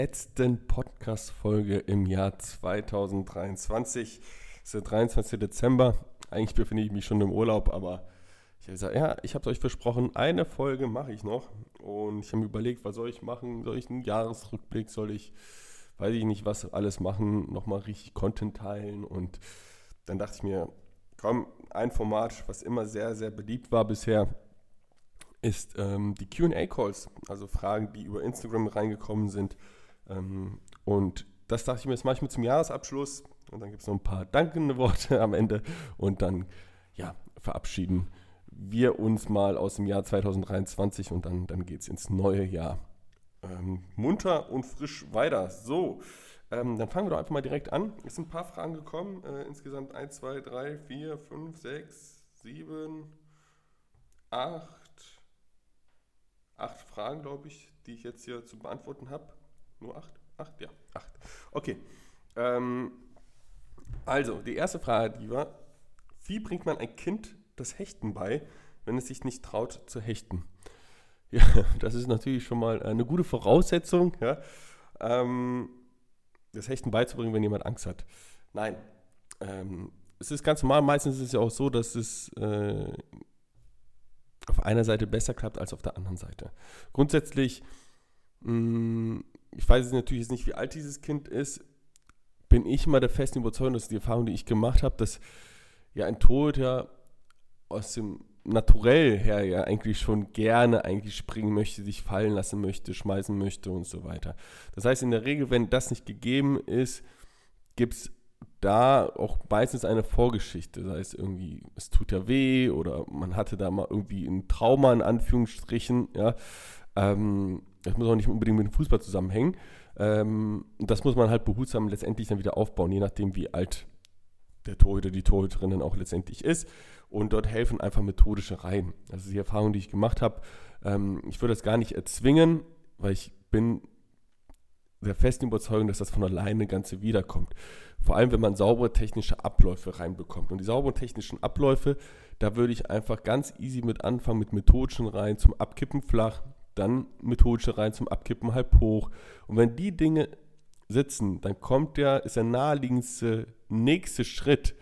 letzten Podcast-Folge im Jahr 2023. Es ist der 23. Dezember. Eigentlich befinde ich mich schon im Urlaub, aber ich habe gesagt, ja, ich habe euch versprochen, eine Folge mache ich noch. Und ich habe mir überlegt, was soll ich machen? Soll ich einen Jahresrückblick? Soll ich, weiß ich nicht, was alles machen? Nochmal richtig Content teilen? Und dann dachte ich mir, komm, ein Format, was immer sehr, sehr beliebt war bisher, ist ähm, die QA-Calls, also Fragen, die über Instagram reingekommen sind. Ähm, und das dachte ich mir, das mache ich mir zum Jahresabschluss. Und dann gibt es noch ein paar dankende Worte am Ende. Und dann, ja, verabschieden wir uns mal aus dem Jahr 2023 und dann, dann geht es ins neue Jahr. Ähm, munter und frisch weiter. So, ähm, dann fangen wir doch einfach mal direkt an. Es sind ein paar Fragen gekommen. Äh, insgesamt 1, 2, 3, 4, 5, 6, 7, 8, 8 Fragen, glaube ich, die ich jetzt hier zu beantworten habe. Nur 8? 8? Ja, 8. Okay. Ähm, also, die erste Frage, die war, wie bringt man ein Kind das Hechten bei, wenn es sich nicht traut zu hechten? Ja, das ist natürlich schon mal eine gute Voraussetzung, ja, ähm, das Hechten beizubringen, wenn jemand Angst hat. Nein, ähm, es ist ganz normal, meistens ist es ja auch so, dass es äh, auf einer Seite besser klappt als auf der anderen Seite. Grundsätzlich, mh, mm, ich weiß natürlich jetzt nicht, wie alt dieses Kind ist, bin ich mal der festen Überzeugung, dass die Erfahrung, die ich gemacht habe, dass ja ein Torhüter aus dem Naturell her ja eigentlich schon gerne eigentlich springen möchte, sich fallen lassen möchte, schmeißen möchte und so weiter. Das heißt, in der Regel, wenn das nicht gegeben ist, gibt es da auch meistens eine Vorgeschichte. Das heißt irgendwie, es tut ja weh oder man hatte da mal irgendwie ein Trauma in Anführungsstrichen. Ja. Ähm, das muss auch nicht unbedingt mit dem Fußball zusammenhängen. Ähm, das muss man halt behutsam letztendlich dann wieder aufbauen, je nachdem, wie alt der Torhüter, die Torhüterin dann auch letztendlich ist. Und dort helfen einfach methodische Reihen. Das ist die Erfahrung, die ich gemacht habe. Ähm, ich würde das gar nicht erzwingen, weil ich bin der festen Überzeugung, dass das von alleine Ganze wiederkommt. Vor allem, wenn man saubere technische Abläufe reinbekommt. Und die sauberen technischen Abläufe, da würde ich einfach ganz easy mit anfangen, mit methodischen Reihen zum Abkippen flach, dann methodische Reihen zum Abkippen halb hoch. Und wenn die Dinge sitzen, dann kommt der, ist der naheliegendste nächste Schritt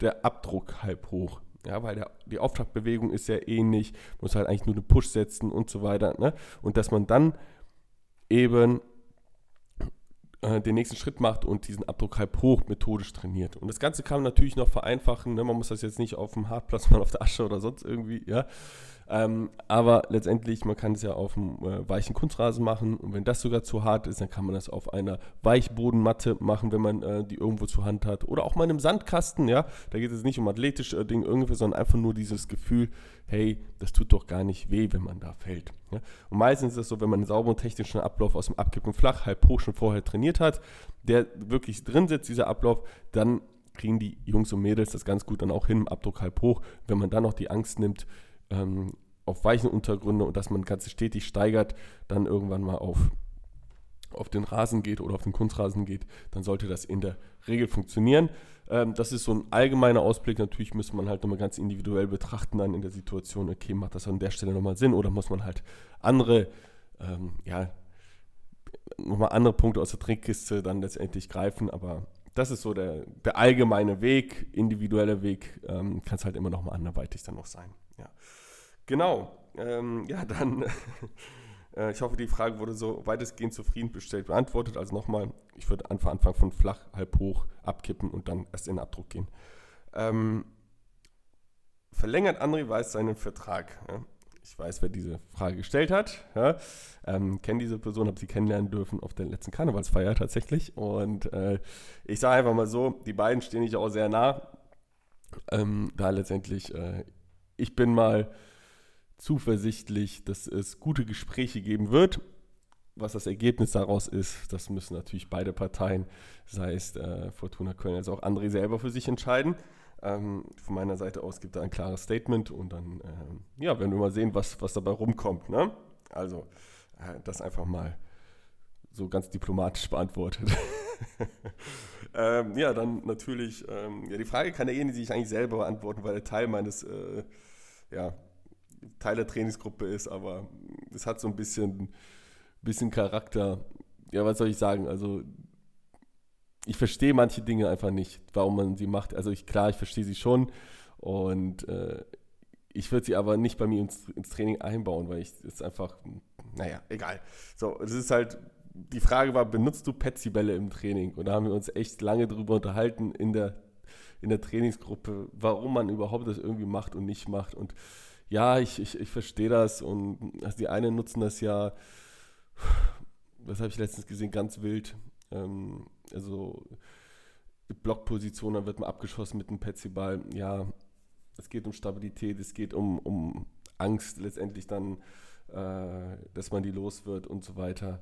der Abdruck halb hoch. Ja, weil der, die Auftragbewegung ist ja ähnlich, muss halt eigentlich nur einen Push setzen und so weiter. Ne? Und dass man dann eben äh, den nächsten Schritt macht und diesen Abdruck halb hoch methodisch trainiert. Und das Ganze kann man natürlich noch vereinfachen. Ne? Man muss das jetzt nicht auf dem Hartplatz machen, auf der Asche oder sonst irgendwie, ja. Ähm, aber letztendlich, man kann es ja auf einem äh, weichen Kunstrasen machen und wenn das sogar zu hart ist, dann kann man das auf einer Weichbodenmatte machen, wenn man äh, die irgendwo zur Hand hat. Oder auch mal in einem Sandkasten, ja. Da geht es nicht um athletische äh, Dinge irgendwie, sondern einfach nur dieses Gefühl, hey, das tut doch gar nicht weh, wenn man da fällt. Ja? Und meistens ist es so, wenn man einen sauberen technischen Ablauf aus dem Abkippen flach, halb hoch schon vorher trainiert hat, der wirklich drin sitzt, dieser Ablauf, dann kriegen die Jungs und Mädels das ganz gut dann auch hin, im Abdruck halb hoch. Wenn man dann noch die Angst nimmt, ähm, auf weichen Untergründe und dass man ganz stetig steigert, dann irgendwann mal auf, auf den Rasen geht oder auf den Kunstrasen geht, dann sollte das in der Regel funktionieren. Ähm, das ist so ein allgemeiner Ausblick. Natürlich müsste man halt nochmal ganz individuell betrachten dann in der Situation, okay, macht das an der Stelle nochmal Sinn oder muss man halt andere, ähm, ja, nochmal andere Punkte aus der Trickkiste dann letztendlich greifen, aber das ist so der, der allgemeine Weg, individuelle Weg, ähm, kann es halt immer noch mal anderweitig dann noch sein. Ja. Genau. Ähm, ja, dann, ich hoffe, die Frage wurde so weitestgehend zufriedengestellt beantwortet. Also nochmal, ich würde einfach Anfang von flach, halb hoch abkippen und dann erst in den Abdruck gehen. Ähm, verlängert André Weiß seinen Vertrag? Ja? Ich weiß, wer diese Frage gestellt hat. Ja? Ähm, kenne diese Person, habe sie kennenlernen dürfen auf der letzten Karnevalsfeier tatsächlich. Und äh, ich sage einfach mal so, die beiden stehen sich auch sehr nah. Ähm, da letztendlich, äh, ich bin mal zuversichtlich, dass es gute Gespräche geben wird. Was das Ergebnis daraus ist, das müssen natürlich beide Parteien, sei es äh, Fortuna Köln als auch André selber für sich entscheiden. Ähm, von meiner Seite aus gibt er ein klares Statement und dann äh, ja, werden wir mal sehen, was, was dabei rumkommt. Ne? Also äh, das einfach mal so ganz diplomatisch beantwortet. ähm, ja, dann natürlich, ähm, ja, die Frage kann derjenige sich eigentlich selber beantworten, weil er Teil meines äh, ja, Teil der Trainingsgruppe ist, aber es hat so ein bisschen bisschen Charakter. Ja, was soll ich sagen? Also, ich verstehe manche Dinge einfach nicht, warum man sie macht. Also, ich, klar, ich verstehe sie schon. Und äh, ich würde sie aber nicht bei mir ins, ins Training einbauen, weil ich es einfach, naja, egal. So, es ist halt, die Frage war, benutzt du Petsy-Bälle im Training? Und da haben wir uns echt lange drüber unterhalten in der, in der Trainingsgruppe, warum man überhaupt das irgendwie macht und nicht macht. Und ja, ich, ich, ich verstehe das. Und also die einen nutzen das ja, das habe ich letztens gesehen, ganz wild. Ähm, also Blockposition, dann wird man abgeschossen mit einem Petsy-Ball. Ja, es geht um Stabilität, es geht um, um Angst letztendlich dann, äh, dass man die los wird und so weiter.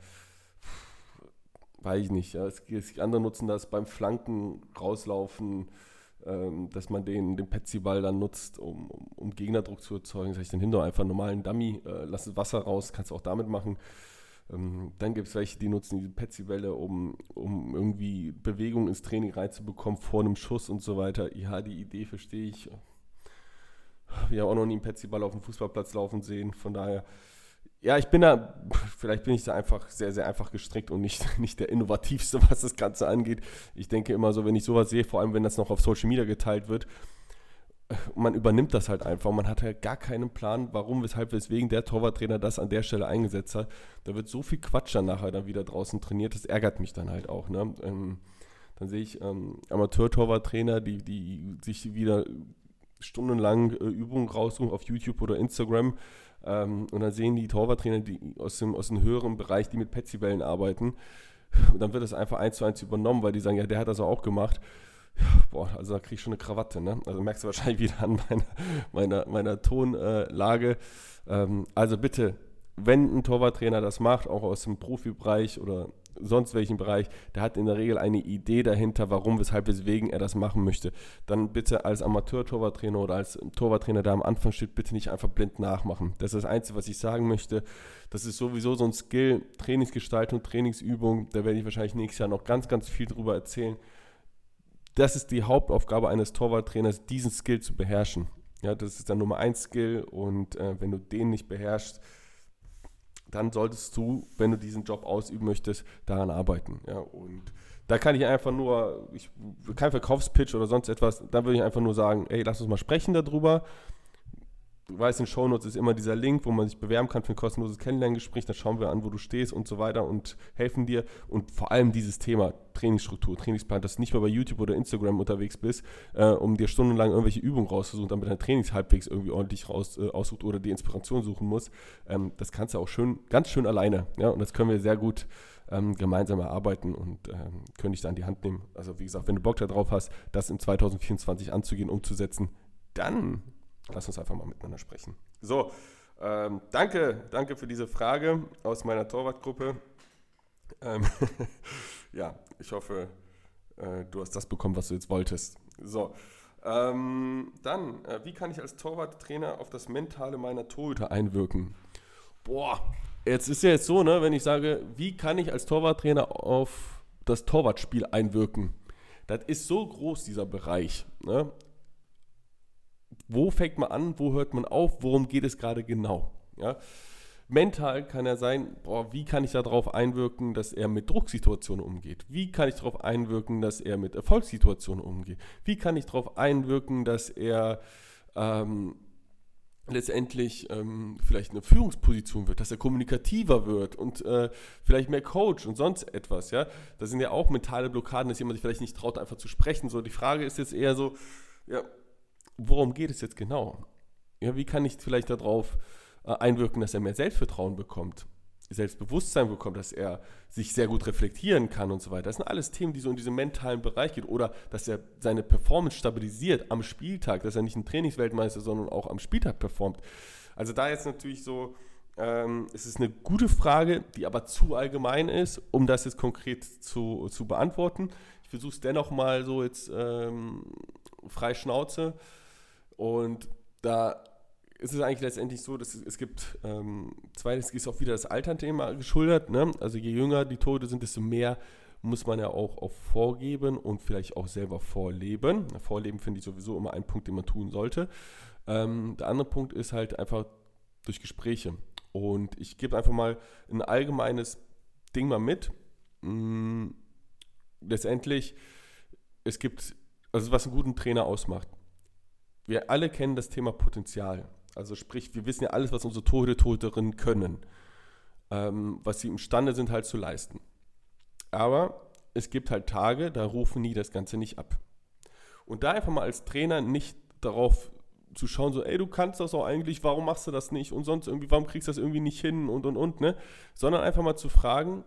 Weiß ich nicht. Ja. Es, es, andere nutzen das beim Flanken rauslaufen, ähm, dass man den, den Petsy-Ball dann nutzt, um, um, um, Gegnerdruck zu erzeugen. Sag ich dann hinter einfach normalen Dummy, äh, lass das Wasser raus, kannst du auch damit machen. Ähm, dann gibt es welche, die nutzen diese Petsy-Bälle, um, um irgendwie Bewegung ins Training reinzubekommen vor einem Schuss und so weiter. Ja, die Idee verstehe ich wir haben auch noch nie einen Petsy-Ball auf dem Fußballplatz laufen sehen. Von daher, ja, ich bin da, vielleicht bin ich da einfach sehr, sehr einfach gestrickt und nicht, nicht der innovativste, was das Ganze angeht. Ich denke immer so, wenn ich sowas sehe, vor allem wenn das noch auf Social Media geteilt wird, man übernimmt das halt einfach. Man hat halt gar keinen Plan, warum, weshalb, weswegen der Torwarttrainer das an der Stelle eingesetzt hat. Da wird so viel Quatsch dann nachher dann wieder draußen trainiert. Das ärgert mich dann halt auch. Ne? Ähm, dann sehe ich ähm, Amateur-Torwarttrainer, die, die sich wieder stundenlang äh, Übungen raussuchen auf YouTube oder Instagram. Ähm, und dann sehen die Torwarttrainer die aus, dem, aus dem höheren Bereich, die mit Petsybällen arbeiten. Und dann wird das einfach eins zu eins übernommen, weil die sagen, ja, der hat das auch gemacht. Ja, boah, also da kriege ich schon eine Krawatte, ne? Also merkst du wahrscheinlich wieder an meiner, meiner, meiner Tonlage. Ähm, also bitte, wenn ein Torwarttrainer das macht, auch aus dem Profibereich oder sonst welchen Bereich, der hat in der Regel eine Idee dahinter, warum, weshalb, weswegen er das machen möchte. Dann bitte als Amateur-Torwarttrainer oder als Torwarttrainer, der am Anfang steht, bitte nicht einfach blind nachmachen. Das ist das Einzige, was ich sagen möchte. Das ist sowieso so ein Skill, Trainingsgestaltung, Trainingsübung. Da werde ich wahrscheinlich nächstes Jahr noch ganz, ganz viel drüber erzählen. Das ist die Hauptaufgabe eines Torwarttrainers, diesen Skill zu beherrschen. Ja, das ist der Nummer 1 Skill und äh, wenn du den nicht beherrschst, dann solltest du, wenn du diesen Job ausüben möchtest, daran arbeiten. Ja, und da kann ich einfach nur, ich, kein Verkaufspitch oder sonst etwas, da würde ich einfach nur sagen, ey, lass uns mal sprechen darüber du weißt, in Shownotes ist immer dieser Link, wo man sich bewerben kann für ein kostenloses Kennenlerngespräch. Da schauen wir an, wo du stehst und so weiter und helfen dir. Und vor allem dieses Thema Trainingsstruktur, Trainingsplan, dass du nicht mehr bei YouTube oder Instagram unterwegs bist, äh, um dir stundenlang irgendwelche Übungen rauszusuchen, damit dein Trainings halbwegs irgendwie ordentlich raus, äh, aussucht oder die Inspiration suchen musst. Ähm, das kannst du auch schön, ganz schön alleine. Ja? Und das können wir sehr gut ähm, gemeinsam erarbeiten und ähm, können dich da an die Hand nehmen. Also wie gesagt, wenn du Bock darauf hast, das in 2024 anzugehen, umzusetzen, dann Lass uns einfach mal miteinander sprechen. So, ähm, danke, danke für diese Frage aus meiner Torwartgruppe. Ähm, ja, ich hoffe, äh, du hast das bekommen, was du jetzt wolltest. So, ähm, dann, äh, wie kann ich als Torwarttrainer auf das Mentale meiner Torhüter einwirken? Boah, jetzt ist ja jetzt so, ne, wenn ich sage, wie kann ich als Torwarttrainer auf das Torwartspiel einwirken? Das ist so groß, dieser Bereich. Ne? Wo fängt man an, wo hört man auf, worum geht es gerade genau. Ja? Mental kann er sein, boah, wie kann ich darauf einwirken, dass er mit Drucksituationen umgeht? Wie kann ich darauf einwirken, dass er mit Erfolgssituationen umgeht? Wie kann ich darauf einwirken, dass er ähm, letztendlich ähm, vielleicht eine Führungsposition wird, dass er kommunikativer wird und äh, vielleicht mehr Coach und sonst etwas, ja. Das sind ja auch mentale Blockaden, dass jemand sich vielleicht nicht traut, einfach zu sprechen. So, die Frage ist jetzt eher so, ja, worum geht es jetzt genau? Ja, wie kann ich vielleicht darauf äh, einwirken, dass er mehr Selbstvertrauen bekommt, Selbstbewusstsein bekommt, dass er sich sehr gut reflektieren kann und so weiter. Das sind alles Themen, die so in diesem mentalen Bereich gehen. Oder dass er seine Performance stabilisiert am Spieltag, dass er nicht ein Trainingsweltmeister, sondern auch am Spieltag performt. Also da jetzt natürlich so, ähm, es ist eine gute Frage, die aber zu allgemein ist, um das jetzt konkret zu, zu beantworten. Ich versuche es dennoch mal so jetzt ähm, frei Schnauze. Und da ist es eigentlich letztendlich so, dass es, es gibt, ähm, zweitens ist auch wieder das Alternthema geschuldet. Ne? Also je jünger die Tote sind, desto mehr muss man ja auch, auch vorgeben und vielleicht auch selber vorleben. Vorleben finde ich sowieso immer ein Punkt, den man tun sollte. Ähm, der andere Punkt ist halt einfach durch Gespräche. Und ich gebe einfach mal ein allgemeines Ding mal mit. Hm, letztendlich, es gibt, also was einen guten Trainer ausmacht. Wir alle kennen das Thema Potenzial. Also sprich, wir wissen ja alles, was unsere Torhüter, Torhüterinnen können. Ähm, was sie imstande sind halt zu leisten. Aber es gibt halt Tage, da rufen die das Ganze nicht ab. Und da einfach mal als Trainer nicht darauf zu schauen, so, ey, du kannst das auch eigentlich, warum machst du das nicht und sonst irgendwie, warum kriegst du das irgendwie nicht hin und und und, ne? Sondern einfach mal zu fragen,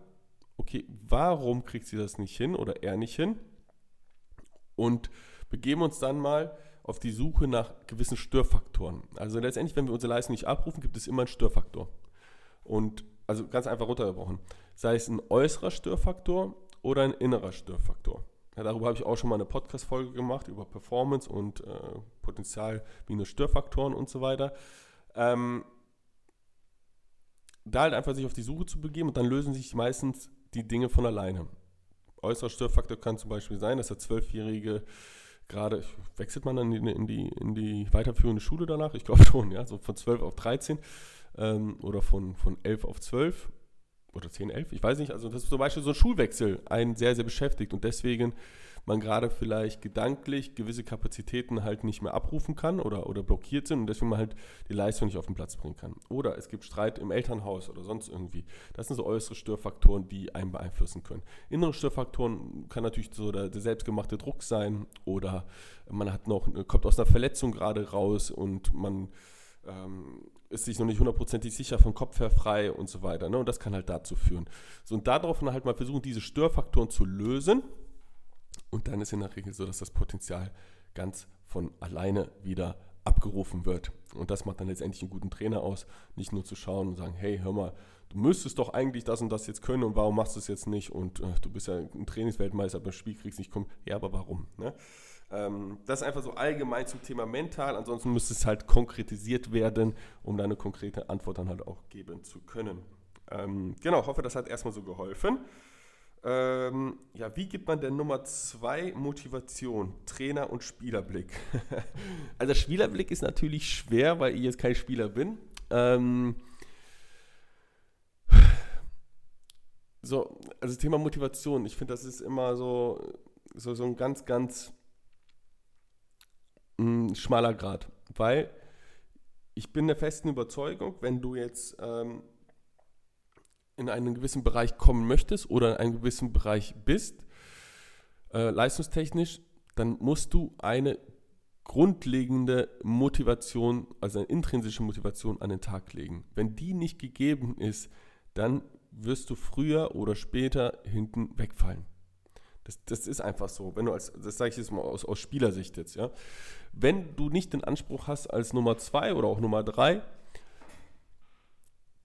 okay, warum kriegt sie das nicht hin oder er nicht hin? Und begeben uns dann mal auf die Suche nach gewissen Störfaktoren. Also letztendlich, wenn wir unsere Leistung nicht abrufen, gibt es immer einen Störfaktor. Und also ganz einfach runtergebrochen. Sei es ein äußerer Störfaktor oder ein innerer Störfaktor. Ja, darüber habe ich auch schon mal eine Podcast-Folge gemacht über Performance und äh, Potenzial minus Störfaktoren und so weiter. Ähm, da halt einfach sich auf die Suche zu begeben und dann lösen sich meistens die Dinge von alleine. Äußerer Störfaktor kann zum Beispiel sein, dass der Zwölfjährige gerade, wechselt man dann in die, in die, in die weiterführende Schule danach? Ich glaube schon, ja, so von 12 auf 13 ähm, oder von, von 11 auf 12 oder 10, 11, ich weiß nicht. Also das ist zum Beispiel so ein Schulwechsel einen sehr, sehr beschäftigt und deswegen man gerade vielleicht gedanklich gewisse Kapazitäten halt nicht mehr abrufen kann oder, oder blockiert sind und deswegen man halt die Leistung nicht auf den Platz bringen kann. Oder es gibt Streit im Elternhaus oder sonst irgendwie. Das sind so äußere Störfaktoren, die einen beeinflussen können. Innere Störfaktoren kann natürlich so der, der selbstgemachte Druck sein oder man hat noch, kommt aus einer Verletzung gerade raus und man ähm, ist sich noch nicht hundertprozentig sicher vom Kopf her frei und so weiter. Ne? Und das kann halt dazu führen. So, und darauf halt mal versuchen, diese Störfaktoren zu lösen. Und dann ist in der Regel so, dass das Potenzial ganz von alleine wieder abgerufen wird. Und das macht dann letztendlich einen guten Trainer aus, nicht nur zu schauen und sagen, hey, hör mal, du müsstest doch eigentlich das und das jetzt können und warum machst du es jetzt nicht? Und äh, du bist ja ein Trainingsweltmeister, beim Spiel kriegst nicht kommen. Ja, aber warum? Ne? Ähm, das ist einfach so allgemein zum Thema mental. Ansonsten müsste es halt konkretisiert werden, um da eine konkrete Antwort dann halt auch geben zu können. Ähm, genau, hoffe, das hat erstmal so geholfen. Ähm, ja, wie gibt man denn Nummer zwei Motivation? Trainer und Spielerblick. also Spielerblick ist natürlich schwer, weil ich jetzt kein Spieler bin. Ähm, so, also Thema Motivation. Ich finde, das ist immer so, so, so ein ganz, ganz ein schmaler Grad, weil ich bin der festen Überzeugung, wenn du jetzt ähm, in einen gewissen Bereich kommen möchtest oder in einem gewissen Bereich bist, äh, leistungstechnisch, dann musst du eine grundlegende Motivation, also eine intrinsische Motivation an den Tag legen. Wenn die nicht gegeben ist, dann wirst du früher oder später hinten wegfallen. Das, das ist einfach so. Wenn du als, das sage ich jetzt mal aus, aus Spielersicht jetzt, ja. Wenn du nicht den Anspruch hast, als Nummer zwei oder auch Nummer drei,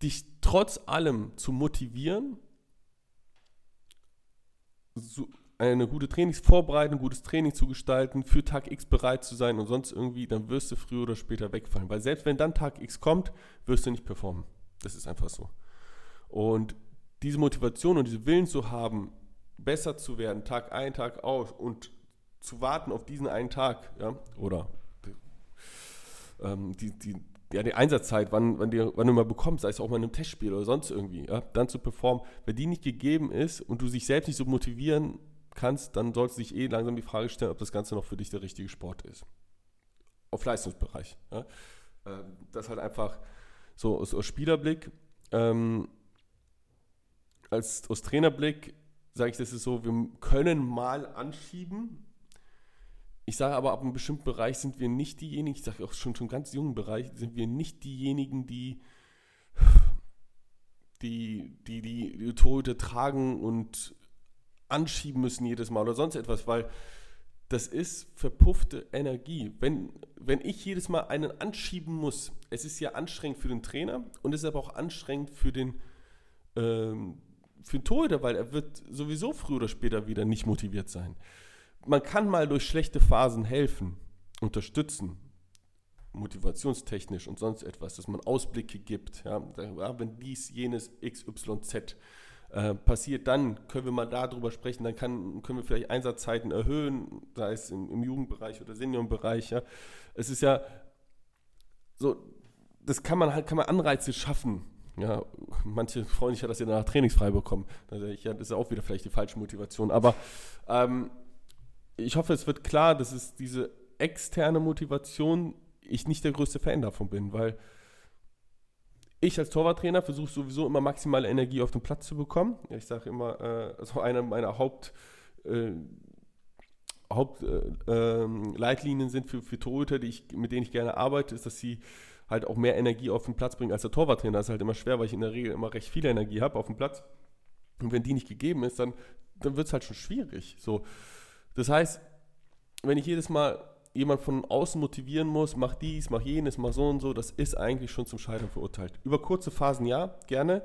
dich trotz allem zu motivieren, so eine gute Trainingsvorbereitung, gutes Training zu gestalten, für Tag X bereit zu sein und sonst irgendwie, dann wirst du früher oder später wegfallen. Weil selbst wenn dann Tag X kommt, wirst du nicht performen. Das ist einfach so. Und diese Motivation und diese Willen zu haben, besser zu werden, Tag ein, Tag aus und zu warten auf diesen einen Tag, ja, oder ähm, die, die, ja, die Einsatzzeit, wann, wann, die, wann du mal bekommst, sei es auch mal in einem Testspiel oder sonst irgendwie, ja, dann zu performen, wenn die nicht gegeben ist und du dich selbst nicht so motivieren kannst, dann sollst du dich eh langsam die Frage stellen, ob das Ganze noch für dich der richtige Sport ist. Auf Leistungsbereich. Ja. Ähm, das halt einfach so aus, aus Spielerblick. Ähm, als aus Trainerblick sage ich, das ist so, wir können mal anschieben. Ich sage aber, ab einem bestimmten Bereich sind wir nicht diejenigen, ich sage auch schon schon ganz jungen Bereich, sind wir nicht diejenigen, die die, die, die, die Torhüter tragen und anschieben müssen jedes Mal oder sonst etwas, weil das ist verpuffte Energie. Wenn, wenn ich jedes Mal einen anschieben muss, es ist ja anstrengend für den Trainer und es ist aber auch anstrengend für den, ähm, für den Torhüter, weil er wird sowieso früher oder später wieder nicht motiviert sein. Man kann mal durch schlechte Phasen helfen, unterstützen, motivationstechnisch und sonst etwas, dass man Ausblicke gibt. Ja, wenn dies, jenes, XYZ äh, passiert, dann können wir mal darüber sprechen, dann kann, können wir vielleicht Einsatzzeiten erhöhen, sei es im, im Jugendbereich oder Seniorenbereich. Ja. Es ist ja so, das kann man halt, kann man Anreize schaffen, Ja, manche freuen sich ja, dass sie danach trainingsfrei bekommen. Ja, das ist auch wieder vielleicht die falsche Motivation. Aber ähm, ich hoffe, es wird klar, dass es diese externe Motivation, ich nicht der größte Fan davon bin, weil ich als Torwarttrainer versuche sowieso immer maximale Energie auf den Platz zu bekommen. Ich sage immer, äh, also eine meiner Haupt, äh, Hauptleitlinien äh, sind für, für Torhüter, die ich, mit denen ich gerne arbeite, ist, dass sie halt auch mehr Energie auf den Platz bringen als der Torwarttrainer. Das ist halt immer schwer, weil ich in der Regel immer recht viel Energie habe auf dem Platz. Und wenn die nicht gegeben ist, dann, dann wird es halt schon schwierig. So. Das heißt, wenn ich jedes Mal jemand von außen motivieren muss, mach dies, mach jenes, mach so und so, das ist eigentlich schon zum Scheitern verurteilt. Über kurze Phasen ja, gerne.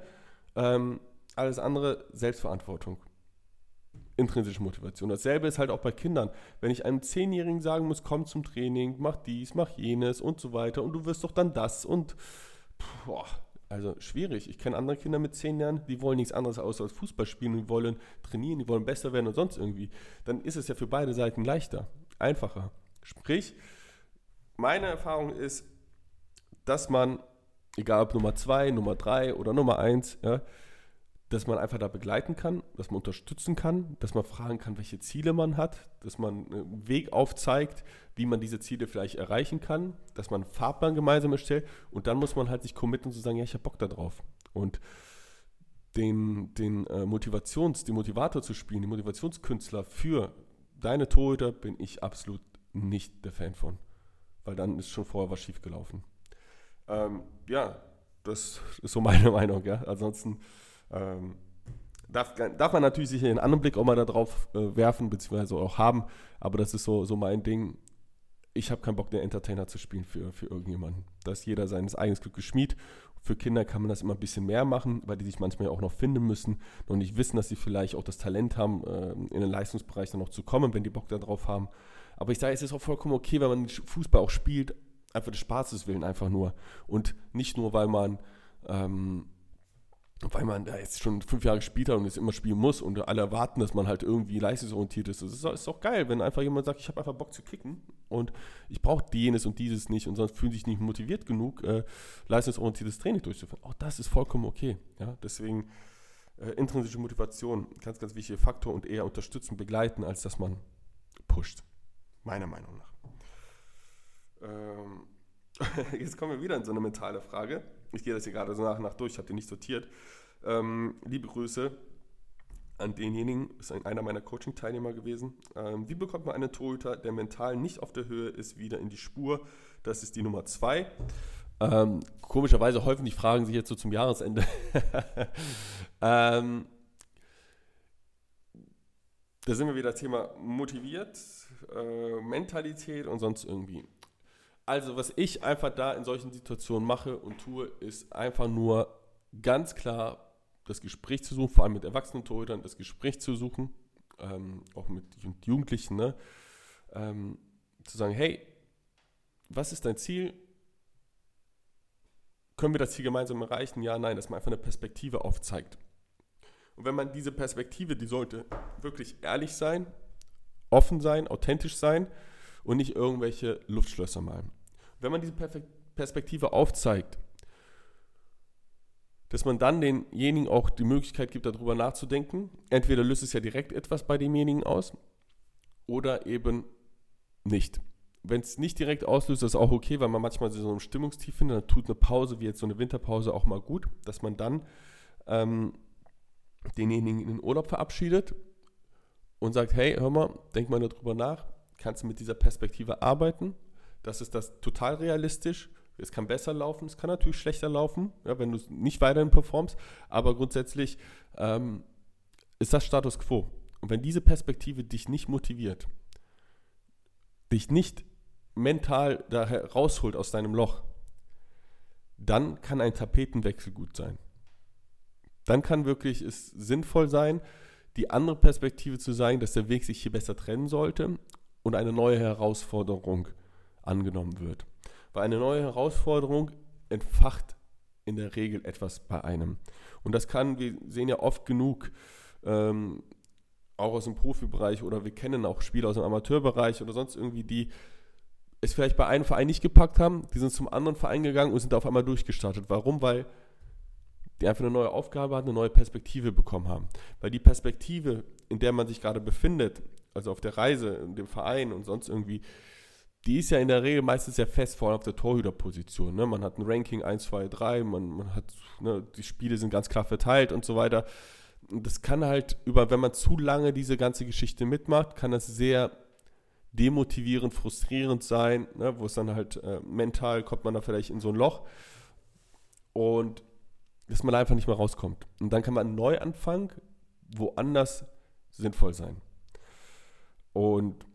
Ähm, alles andere Selbstverantwortung intrinsische Motivation. Dasselbe ist halt auch bei Kindern. Wenn ich einem Zehnjährigen sagen muss, komm zum Training, mach dies, mach jenes und so weiter und du wirst doch dann das und boah, also schwierig. Ich kenne andere Kinder mit zehn Jahren, die wollen nichts anderes außer als Fußball spielen die wollen trainieren, die wollen besser werden und sonst irgendwie. Dann ist es ja für beide Seiten leichter, einfacher. Sprich, meine Erfahrung ist, dass man, egal ob Nummer zwei, Nummer drei oder Nummer eins, ja, dass man einfach da begleiten kann, dass man unterstützen kann, dass man fragen kann, welche Ziele man hat, dass man einen Weg aufzeigt, wie man diese Ziele vielleicht erreichen kann, dass man einen Fahrplan gemeinsam erstellt und dann muss man halt sich committen zu sagen, ja, ich habe Bock da drauf. Und den, den äh, Motivations, den Motivator zu spielen, den Motivationskünstler für deine Torhüter bin ich absolut nicht der Fan von. Weil dann ist schon vorher was schief gelaufen. Ähm, ja, das ist so meine Meinung, ja. Ansonsten ähm, darf, darf man natürlich sicher einen anderen Blick auch mal darauf äh, werfen, beziehungsweise auch haben, aber das ist so, so mein Ding. Ich habe keinen Bock, den Entertainer zu spielen für, für irgendjemanden. Da ist jeder seines eigenes Glück geschmied. Für Kinder kann man das immer ein bisschen mehr machen, weil die sich manchmal auch noch finden müssen und nicht wissen, dass sie vielleicht auch das Talent haben, äh, in den Leistungsbereich dann noch zu kommen, wenn die Bock darauf haben. Aber ich sage, es ist auch vollkommen okay, wenn man Fußball auch spielt, einfach des Spaßes willen einfach nur. Und nicht nur, weil man ähm, weil man da jetzt schon fünf Jahre gespielt hat und jetzt immer spielen muss und alle erwarten, dass man halt irgendwie leistungsorientiert ist. Das ist, ist doch geil, wenn einfach jemand sagt, ich habe einfach Bock zu kicken und ich brauche jenes und dieses nicht und sonst fühlen sich nicht motiviert genug, äh, leistungsorientiertes Training durchzuführen. Auch das ist vollkommen okay. Ja? Deswegen äh, intrinsische Motivation, ganz, ganz wichtiger Faktor und eher unterstützen, begleiten, als dass man pusht. Meiner Meinung nach. Ähm, jetzt kommen wir wieder in so eine mentale Frage ich gehe das hier gerade so nach und nach durch, ich habe die nicht sortiert. Ähm, liebe Grüße an denjenigen, ist einer meiner Coaching-Teilnehmer gewesen. Ähm, wie bekommt man einen Torhüter, der mental nicht auf der Höhe ist, wieder in die Spur? Das ist die Nummer zwei. Ähm, komischerweise häufen die Fragen sich jetzt so zum Jahresende. ähm, da sind wir wieder Thema motiviert, äh, Mentalität und sonst irgendwie. Also, was ich einfach da in solchen Situationen mache und tue, ist einfach nur ganz klar das Gespräch zu suchen, vor allem mit erwachsenen Torhütern, das Gespräch zu suchen, ähm, auch mit Jugendlichen, ne? ähm, zu sagen, hey, was ist dein Ziel? Können wir das Ziel gemeinsam erreichen? Ja, nein, dass man einfach eine Perspektive aufzeigt. Und wenn man diese Perspektive, die sollte wirklich ehrlich sein, offen sein, authentisch sein und nicht irgendwelche Luftschlösser malen. Wenn man diese Perspektive aufzeigt, dass man dann denjenigen auch die Möglichkeit gibt, darüber nachzudenken. Entweder löst es ja direkt etwas bei demjenigen aus oder eben nicht. Wenn es nicht direkt auslöst, ist auch okay, weil man manchmal so ein Stimmungstief findet, dann tut eine Pause, wie jetzt so eine Winterpause, auch mal gut, dass man dann ähm, denjenigen in den Urlaub verabschiedet und sagt, hey, hör mal, denk mal darüber nach, kannst du mit dieser Perspektive arbeiten das ist das total realistisch. Es kann besser laufen, es kann natürlich schlechter laufen, ja, wenn du nicht weiterhin performst, aber grundsätzlich ähm, ist das Status quo. Und wenn diese Perspektive dich nicht motiviert, dich nicht mental da rausholt aus deinem Loch, dann kann ein Tapetenwechsel gut sein. Dann kann wirklich es sinnvoll sein, die andere Perspektive zu sein, dass der Weg sich hier besser trennen sollte und eine neue Herausforderung angenommen wird. Weil eine neue Herausforderung entfacht in der Regel etwas bei einem. Und das kann, wir sehen ja oft genug, ähm, auch aus dem Profibereich oder wir kennen auch Spieler aus dem Amateurbereich oder sonst irgendwie, die es vielleicht bei einem Verein nicht gepackt haben, die sind zum anderen Verein gegangen und sind auf einmal durchgestartet. Warum? Weil die einfach eine neue Aufgabe hat, eine neue Perspektive bekommen haben. Weil die Perspektive, in der man sich gerade befindet, also auf der Reise, in dem Verein und sonst irgendwie, die ist ja in der Regel meistens sehr fest, vor allem auf der Torhüterposition. Ne? Man hat ein Ranking 1, 2, 3, man, man hat, ne, die Spiele sind ganz klar verteilt und so weiter. Das kann halt über, wenn man zu lange diese ganze Geschichte mitmacht, kann das sehr demotivierend, frustrierend sein, ne? wo es dann halt äh, mental kommt man da vielleicht in so ein Loch und dass man da einfach nicht mehr rauskommt. Und dann kann man einen Neuanfang woanders sinnvoll sein. Und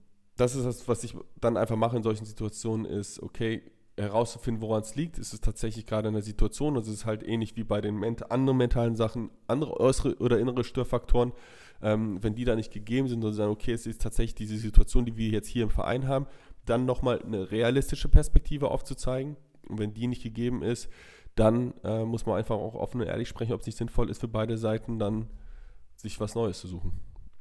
das ist das, was ich dann einfach mache in solchen Situationen, ist, okay, herauszufinden, woran es liegt. Ist es tatsächlich gerade in der Situation? Also es ist halt ähnlich wie bei den ment anderen mentalen Sachen, andere äußere oder innere Störfaktoren. Ähm, wenn die da nicht gegeben sind und sagen, okay, es ist tatsächlich diese Situation, die wir jetzt hier im Verein haben, dann nochmal eine realistische Perspektive aufzuzeigen. Und wenn die nicht gegeben ist, dann äh, muss man einfach auch offen und ehrlich sprechen, ob es nicht sinnvoll ist für beide Seiten, dann sich was Neues zu suchen,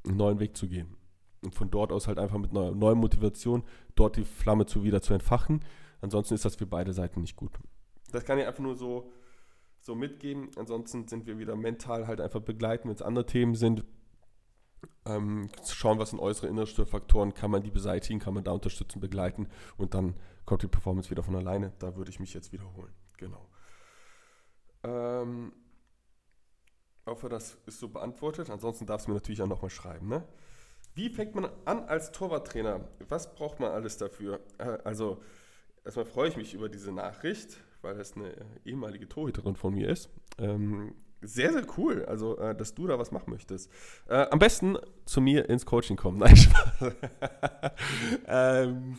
einen neuen Weg zu gehen und von dort aus halt einfach mit neuer, neuer Motivation dort die Flamme zu wieder zu entfachen. Ansonsten ist das für beide Seiten nicht gut. Das kann ich einfach nur so, so mitgeben. Ansonsten sind wir wieder mental halt einfach begleiten, wenn es andere Themen sind. Ähm, schauen, was sind äußere, innere Faktoren, kann man die beseitigen, kann man da unterstützen, begleiten und dann kommt die Performance wieder von alleine. Da würde ich mich jetzt wiederholen. Genau. Ähm, hoffe, das ist so beantwortet. Ansonsten darfst du mir natürlich auch nochmal schreiben. Ne? Wie fängt man an als Torwarttrainer? Was braucht man alles dafür? Äh, also, erstmal freue ich mich über diese Nachricht, weil das eine ehemalige Torhüterin von mir ist. Ähm, sehr, sehr cool, also, äh, dass du da was machen möchtest. Äh, am besten zu mir ins Coaching kommen. Nein, Spaß. ähm,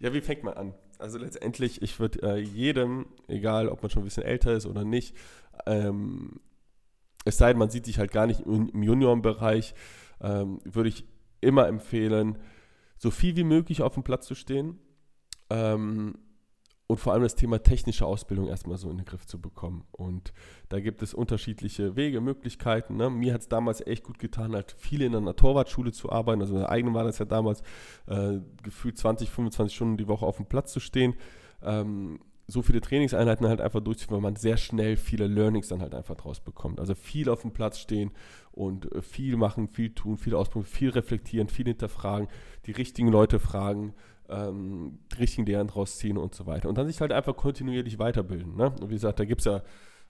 ja, wie fängt man an? Also letztendlich, ich würde äh, jedem, egal ob man schon ein bisschen älter ist oder nicht, ähm, es sei denn, man sieht sich halt gar nicht im, im Juniorenbereich, ähm, würde ich immer empfehlen, so viel wie möglich auf dem Platz zu stehen ähm, und vor allem das Thema technische Ausbildung erstmal so in den Griff zu bekommen. Und da gibt es unterschiedliche Wege, Möglichkeiten. Ne? Mir hat es damals echt gut getan, halt viel in einer Torwartschule zu arbeiten. Also in der eigenen war das ja damals äh, gefühlt 20, 25 Stunden die Woche auf dem Platz zu stehen. Ähm, so viele Trainingseinheiten halt einfach durchzuführen, weil man sehr schnell viele Learnings dann halt einfach draus bekommt. Also viel auf dem Platz stehen und äh, viel machen, viel tun, viel ausprobieren, viel reflektieren, viel hinterfragen, die richtigen Leute fragen, ähm, die richtigen Lehren draus ziehen und so weiter. Und dann sich halt einfach kontinuierlich weiterbilden. Ne? Und wie gesagt, da gibt es ja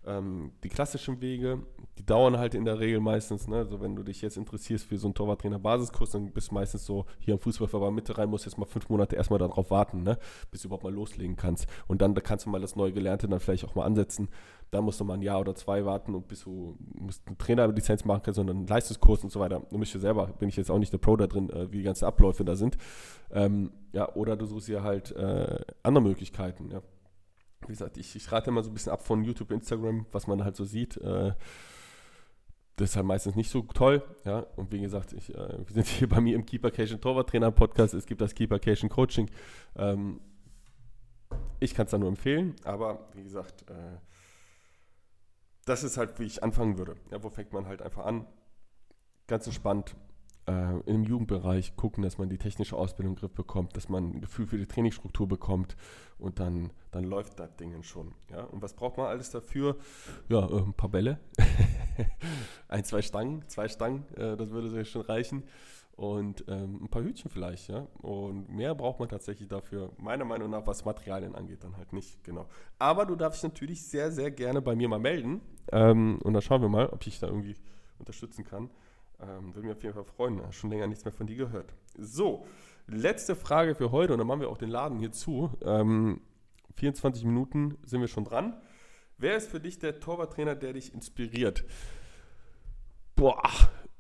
ähm, die klassischen Wege, die dauern halt in der Regel meistens, ne? also wenn du dich jetzt interessierst für so einen Torwarttrainer-Basiskurs, dann bist du meistens so hier am Fußballverband Mitte rein, musst jetzt mal fünf Monate erstmal darauf warten, ne? bis du überhaupt mal loslegen kannst. Und dann da kannst du mal das neu Gelernte dann vielleicht auch mal ansetzen. Da musst du mal ein Jahr oder zwei warten und bis du musst eine Trainerlizenz machen kannst, sondern einen Leistungskurs und so weiter. Du musst ja selber, bin ich jetzt auch nicht der Pro da drin, äh, wie die ganzen Abläufe da sind. Ähm, ja, oder du suchst dir halt äh, andere Möglichkeiten, ja wie gesagt, ich, ich rate immer so ein bisschen ab von YouTube, Instagram, was man halt so sieht. Äh, das ist halt meistens nicht so toll. Ja? Und wie gesagt, ich, äh, wir sind hier bei mir im Keepercation Torwarttrainer Podcast. Es gibt das Keepercation Coaching. Ähm, ich kann es da nur empfehlen, aber wie gesagt, äh, das ist halt, wie ich anfangen würde. Ja, wo fängt man halt einfach an? Ganz entspannt äh, im Jugendbereich gucken, dass man die technische Ausbildung im Griff bekommt, dass man ein Gefühl für die Trainingsstruktur bekommt und dann, dann läuft das Ding schon. Ja? Und was braucht man alles dafür? Ja, äh, ein paar Bälle, ein, zwei Stangen, zwei Stangen, äh, das würde schon reichen und ähm, ein paar Hütchen vielleicht, ja. Und mehr braucht man tatsächlich dafür, meiner Meinung nach, was Materialien angeht, dann halt nicht, genau. Aber du darfst dich natürlich sehr, sehr gerne bei mir mal melden. Ähm, und dann schauen wir mal, ob ich da irgendwie unterstützen kann. Ähm, würde mich auf jeden Fall freuen. Schon länger nichts mehr von dir gehört. So, letzte Frage für heute und dann machen wir auch den Laden hier zu. Ähm, 24 Minuten sind wir schon dran. Wer ist für dich der Torwarttrainer, der dich inspiriert? Boah,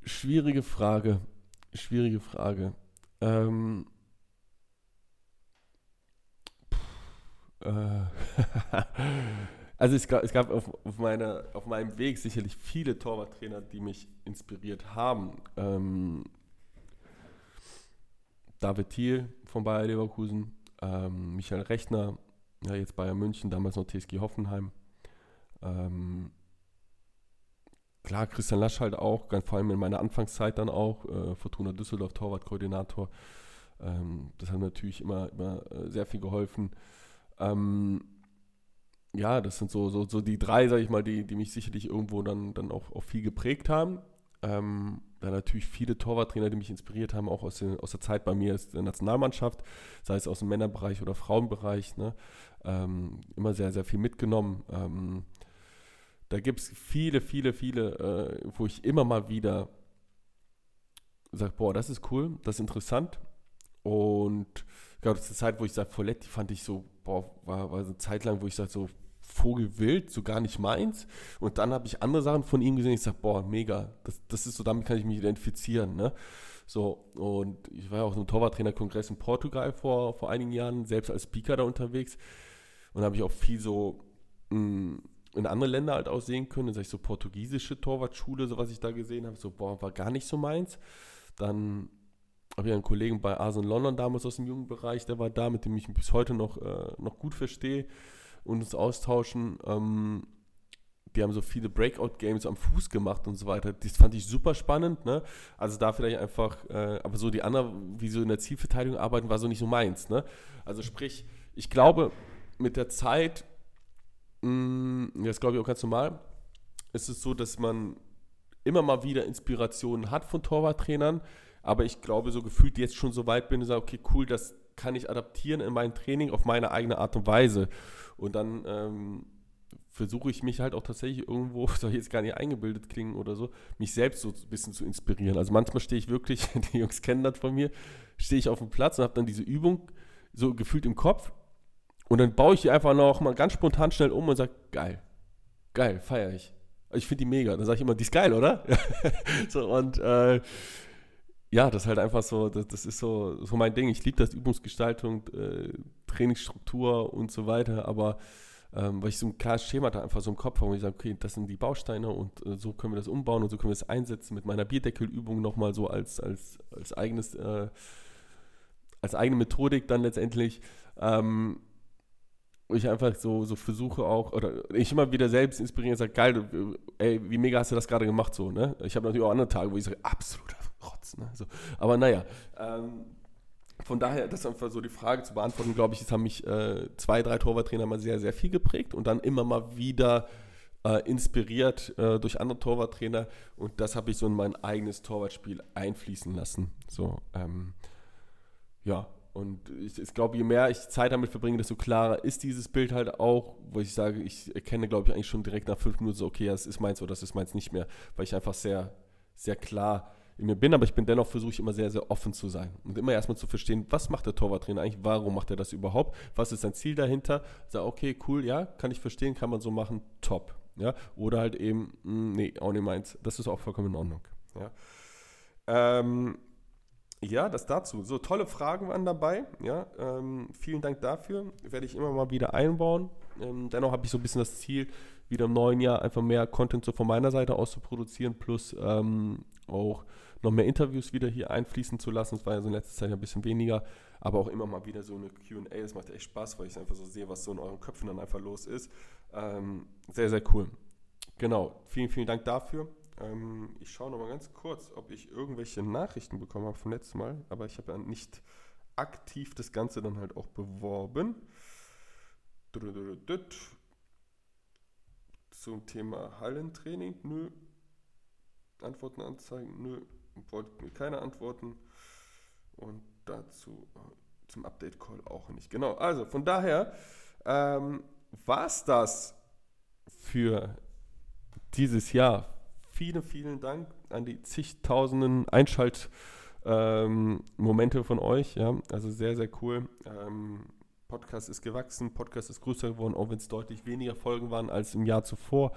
schwierige Frage. Schwierige Frage. Ähm, pff, äh, Also es gab, es gab auf, auf, meiner, auf meinem Weg sicherlich viele Torwarttrainer, die mich inspiriert haben. Ähm, David Thiel von Bayer Leverkusen, ähm, Michael Rechner, ja, jetzt Bayern München, damals noch TSG Hoffenheim. Ähm, klar, Christian Lasch halt auch, ganz vor allem in meiner Anfangszeit dann auch, äh, Fortuna Düsseldorf, Torwartkoordinator. Ähm, das hat natürlich immer, immer äh, sehr viel geholfen. Ähm, ja, das sind so, so, so die drei, sag ich mal, die, die mich sicherlich irgendwo dann, dann auch, auch viel geprägt haben. Ähm, dann natürlich viele Torwarttrainer, die mich inspiriert haben, auch aus, den, aus der Zeit bei mir der Nationalmannschaft, sei es aus dem Männerbereich oder Frauenbereich. Ne? Ähm, immer sehr, sehr viel mitgenommen. Ähm, da gibt es viele, viele, viele, äh, wo ich immer mal wieder sage, boah, das ist cool, das ist interessant. Und ich glaube, das ist eine Zeit, wo ich sage, Follett, die fand ich so, boah, war, war so eine Zeit lang, wo ich sage, so Vogelwild, so gar nicht meins. Und dann habe ich andere Sachen von ihm gesehen, ich sage, boah, mega, das, das ist so, damit kann ich mich identifizieren, ne? So, und ich war ja auch im Torwarttrainerkongress in Portugal vor, vor einigen Jahren, selbst als Speaker da unterwegs. Und habe ich auch viel so mh, mm, in andere Länder halt auch sehen können. Sage ich so portugiesische Torwartschule, so was ich da gesehen habe, so, boah, war gar nicht so meins. Dann habe ich einen Kollegen bei Arsen London damals aus dem Jugendbereich, der war da, mit dem ich bis heute noch, äh, noch gut verstehe und uns austauschen. Ähm, die haben so viele Breakout-Games am Fuß gemacht und so weiter. Das fand ich super spannend. Ne? Also da vielleicht einfach, äh, aber so die anderen, wie so in der Zielverteidigung arbeiten, war so nicht so meins. Ne? Also sprich, ich glaube, mit der Zeit, mh, mm, das glaube ich auch ganz normal, ist es so, dass man immer mal wieder Inspirationen hat von Torwarttrainern, aber ich glaube, so gefühlt jetzt schon so weit bin, und sage, okay, cool, das kann ich adaptieren in mein Training auf meine eigene Art und Weise. Und dann ähm, versuche ich mich halt auch tatsächlich irgendwo, soll ich jetzt gar nicht eingebildet klingen oder so, mich selbst so ein bisschen zu inspirieren. Also manchmal stehe ich wirklich, die Jungs kennen das von mir, stehe ich auf dem Platz und habe dann diese Übung so gefühlt im Kopf und dann baue ich die einfach noch mal ganz spontan schnell um und sage, geil, geil, feiere ich. Ich finde die mega. Dann sage ich immer, die ist geil, oder? so, und äh, ja, das ist halt einfach so, das, das ist so, so mein Ding. Ich liebe das Übungsgestaltung, äh, Trainingsstruktur und so weiter, aber ähm, weil ich so ein klares Schema da einfach so im Kopf habe, wo ich sage, okay, das sind die Bausteine und äh, so können wir das umbauen und so können wir das einsetzen mit meiner Bierdeckelübung nochmal so als, als, als eigenes, äh, als eigene Methodik dann letztendlich. Ähm, ich einfach so, so versuche auch, oder ich immer wieder selbst inspiriere und sage, geil, ey, wie mega hast du das gerade gemacht so, ne? Ich habe natürlich auch andere Tage, wo ich sage, absoluter Rotz, ne? So, aber naja, ähm, von daher, das ist einfach so die Frage zu beantworten, glaube ich, es haben mich äh, zwei, drei Torwarttrainer mal sehr, sehr viel geprägt und dann immer mal wieder äh, inspiriert äh, durch andere Torwarttrainer und das habe ich so in mein eigenes Torwartspiel einfließen lassen. So, ähm, ja, und ich, ich glaube, je mehr ich Zeit damit verbringe, desto klarer ist dieses Bild halt auch, wo ich sage, ich erkenne, glaube ich, eigentlich schon direkt nach fünf Minuten so, okay, das ist meins oder das ist meins nicht mehr, weil ich einfach sehr, sehr klar in mir bin, aber ich bin dennoch, versuche ich immer sehr, sehr offen zu sein und immer erstmal zu verstehen, was macht der Torwarttrainer eigentlich, warum macht er das überhaupt, was ist sein Ziel dahinter, sage, okay, cool, ja, kann ich verstehen, kann man so machen, top, ja, oder halt eben, hm, nee, auch nicht meins, das ist auch vollkommen in Ordnung, ja. Ähm, ja, das dazu. So tolle Fragen waren dabei. Ja, ähm, vielen Dank dafür. Werde ich immer mal wieder einbauen. Ähm, dennoch habe ich so ein bisschen das Ziel, wieder im neuen Jahr einfach mehr Content so von meiner Seite aus zu produzieren, plus ähm, auch noch mehr Interviews wieder hier einfließen zu lassen. Es war ja so in letzter Zeit ein bisschen weniger, aber auch immer mal wieder so eine QA. Das macht echt Spaß, weil ich einfach so sehe, was so in euren Köpfen dann einfach los ist. Ähm, sehr, sehr cool. Genau. Vielen, vielen Dank dafür. Ähm, ich schaue noch mal ganz kurz, ob ich irgendwelche Nachrichten bekommen habe vom letzten Mal, aber ich habe ja nicht aktiv das Ganze dann halt auch beworben. Zum Thema Hallentraining, nö. Antworten anzeigen, nö. Wollt mir keine Antworten. Und dazu äh, zum Update-Call auch nicht. Genau, also von daher ähm, war es das für dieses Jahr vielen, vielen Dank an die zigtausenden Einschaltmomente ähm, von euch. Ja, also sehr, sehr cool. Ähm, Podcast ist gewachsen, Podcast ist größer geworden, auch wenn es deutlich weniger Folgen waren als im Jahr zuvor.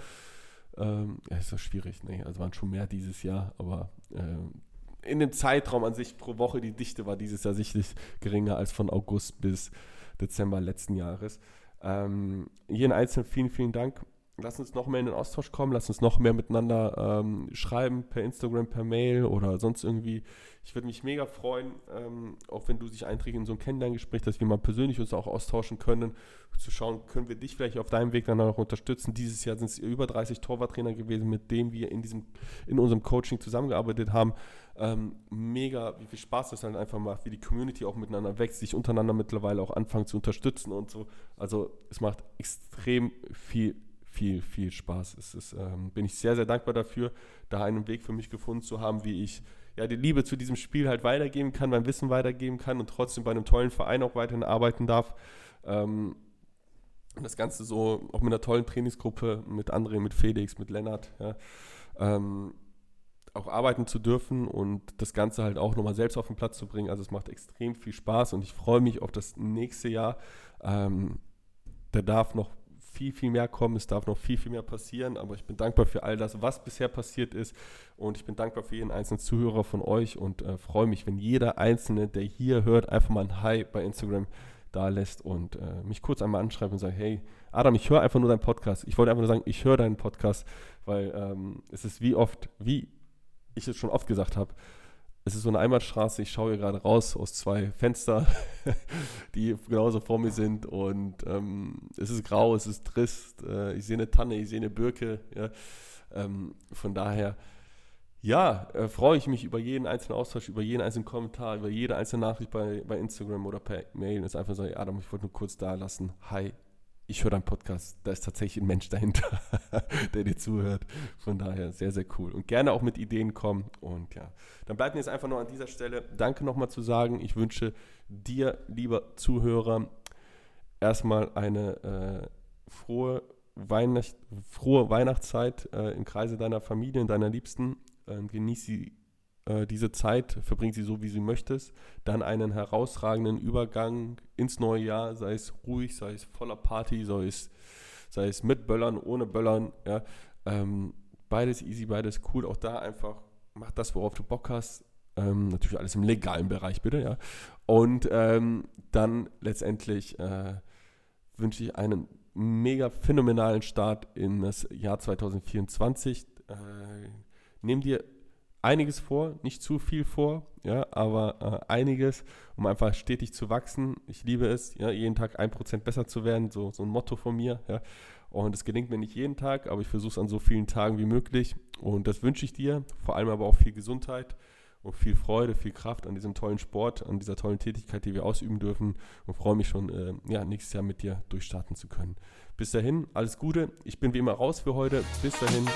Ähm, ja, ist das schwierig, ne? Also waren schon mehr dieses Jahr, aber ähm, in dem Zeitraum an sich pro Woche, die Dichte war dieses Jahr sicherlich geringer als von August bis Dezember letzten Jahres. Ähm, jeden Einzelnen vielen, vielen Dank lass uns noch mehr in den Austausch kommen, lass uns noch mehr miteinander ähm, schreiben, per Instagram, per Mail oder sonst irgendwie. Ich würde mich mega freuen, ähm, auch wenn du dich einträgst in so ein Kennenlerngespräch, dass wir mal persönlich uns auch austauschen können, zu schauen, können wir dich vielleicht auf deinem Weg dann auch unterstützen. Dieses Jahr sind es über 30 Torwarttrainer gewesen, mit denen wir in, diesem, in unserem Coaching zusammengearbeitet haben. Ähm, mega, wie viel Spaß das halt einfach macht, wie die Community auch miteinander wächst, sich untereinander mittlerweile auch anfangen zu unterstützen und so. Also es macht extrem viel viel, viel Spaß. Es ist, ähm, bin ich sehr, sehr dankbar dafür, da einen Weg für mich gefunden zu haben, wie ich ja, die Liebe zu diesem Spiel halt weitergeben kann, mein Wissen weitergeben kann und trotzdem bei einem tollen Verein auch weiterhin arbeiten darf. Ähm, das Ganze so auch mit einer tollen Trainingsgruppe, mit André, mit Felix, mit Lennart, ja, ähm, auch arbeiten zu dürfen und das Ganze halt auch nochmal selbst auf den Platz zu bringen. Also es macht extrem viel Spaß und ich freue mich auf das nächste Jahr. Ähm, da darf noch viel, viel mehr kommen, es darf noch viel, viel mehr passieren, aber ich bin dankbar für all das, was bisher passiert ist. Und ich bin dankbar für jeden einzelnen Zuhörer von euch. Und äh, freue mich, wenn jeder Einzelne, der hier hört, einfach mal ein Hi bei Instagram da lässt und äh, mich kurz einmal anschreibt und sagt, hey, Adam, ich höre einfach nur deinen Podcast. Ich wollte einfach nur sagen, ich höre deinen Podcast, weil ähm, es ist wie oft, wie ich es schon oft gesagt habe, es ist so eine Einbahnstraße, ich schaue hier gerade raus aus zwei Fenster, die genauso vor mir sind und ähm, es ist grau, es ist trist, äh, ich sehe eine Tanne, ich sehe eine Birke, ja. ähm, von daher, ja, äh, freue ich mich über jeden einzelnen Austausch, über jeden einzelnen Kommentar, über jede einzelne Nachricht bei, bei Instagram oder per Mail. Es ist einfach so, Adam, ich wollte nur kurz da lassen, hi, ich höre deinen Podcast, da ist tatsächlich ein Mensch dahinter, der dir zuhört. Von daher sehr, sehr cool. Und gerne auch mit Ideen kommen. Und ja, dann bleibt mir jetzt einfach nur an dieser Stelle Danke nochmal zu sagen. Ich wünsche dir, lieber Zuhörer, erstmal eine äh, frohe, Weihnacht, frohe Weihnachtszeit äh, im Kreise deiner Familie, deiner Liebsten. Ähm, genieß sie äh, diese Zeit, verbringt sie so, wie sie möchtest. Dann einen herausragenden Übergang ins neue Jahr, sei es ruhig, sei es voller Party, sei es, sei es mit Böllern, ohne Böllern. Ja. Ähm, beides easy, beides cool. Auch da einfach mach das, worauf du Bock hast. Ähm, natürlich alles im legalen Bereich, bitte, ja. Und ähm, dann letztendlich äh, wünsche ich einen mega phänomenalen Start in das Jahr 2024. Äh, nimm dir einiges vor, nicht zu viel vor, ja, aber äh, einiges, um einfach stetig zu wachsen. Ich liebe es, ja, jeden Tag ein Prozent besser zu werden, so, so ein Motto von mir, ja. Und es gelingt mir nicht jeden Tag, aber ich versuche es an so vielen Tagen wie möglich. Und das wünsche ich dir, vor allem aber auch viel Gesundheit und viel Freude, viel Kraft an diesem tollen Sport, an dieser tollen Tätigkeit, die wir ausüben dürfen. Und freue mich schon, äh, ja, nächstes Jahr mit dir durchstarten zu können. Bis dahin, alles Gute. Ich bin wie immer raus für heute. Bis dahin.